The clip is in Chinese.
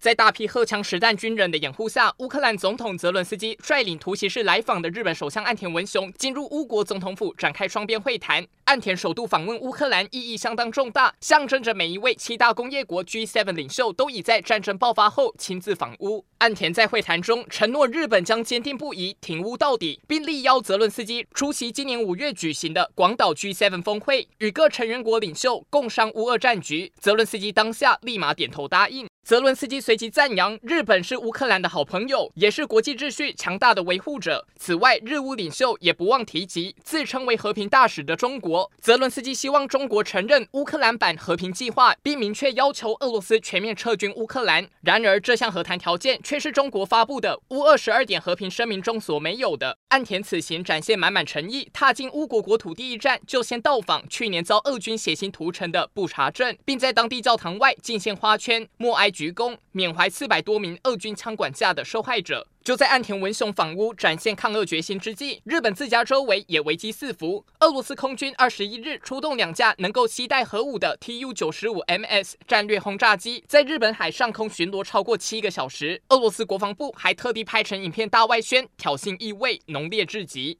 在大批荷枪实弹军人的掩护下，乌克兰总统泽伦斯基率领突袭式来访的日本首相岸田文雄进入乌国总统府，展开双边会谈。岸田首度访问乌克兰意义相当重大，象征着每一位七大工业国 G7 领袖都已在战争爆发后亲自访乌。岸田在会谈中承诺，日本将坚定不移挺乌到底，并力邀泽伦斯基出席今年五月举行的广岛 G7 峰会，与各成员国领袖共商乌俄战局。泽伦斯基当下立马点头答应。泽伦斯基随即赞扬日本是乌克兰的好朋友，也是国际秩序强大的维护者。此外，日乌领袖也不忘提及自称为和平大使的中国。泽伦斯基希望中国承认乌克兰版和平计划，并明确要求俄罗斯全面撤军乌克兰。然而，这项和谈条件却是中国发布的乌二十二点和平声明中所没有的。岸田此行展现满满诚意，踏进乌国国土第一站，就先到访去年遭俄军血腥屠城的布查镇，并在当地教堂外敬献花圈、默哀。鞠躬缅怀四百多名俄军枪管下的受害者。就在岸田文雄访乌展现抗俄决心之际，日本自家周围也危机四伏。俄罗斯空军二十一日出动两架能够携带核武的 Tu 九十五 MS 战略轰炸机，在日本海上空巡逻超过七个小时。俄罗斯国防部还特地拍成影片大外宣，挑衅意味浓烈至极。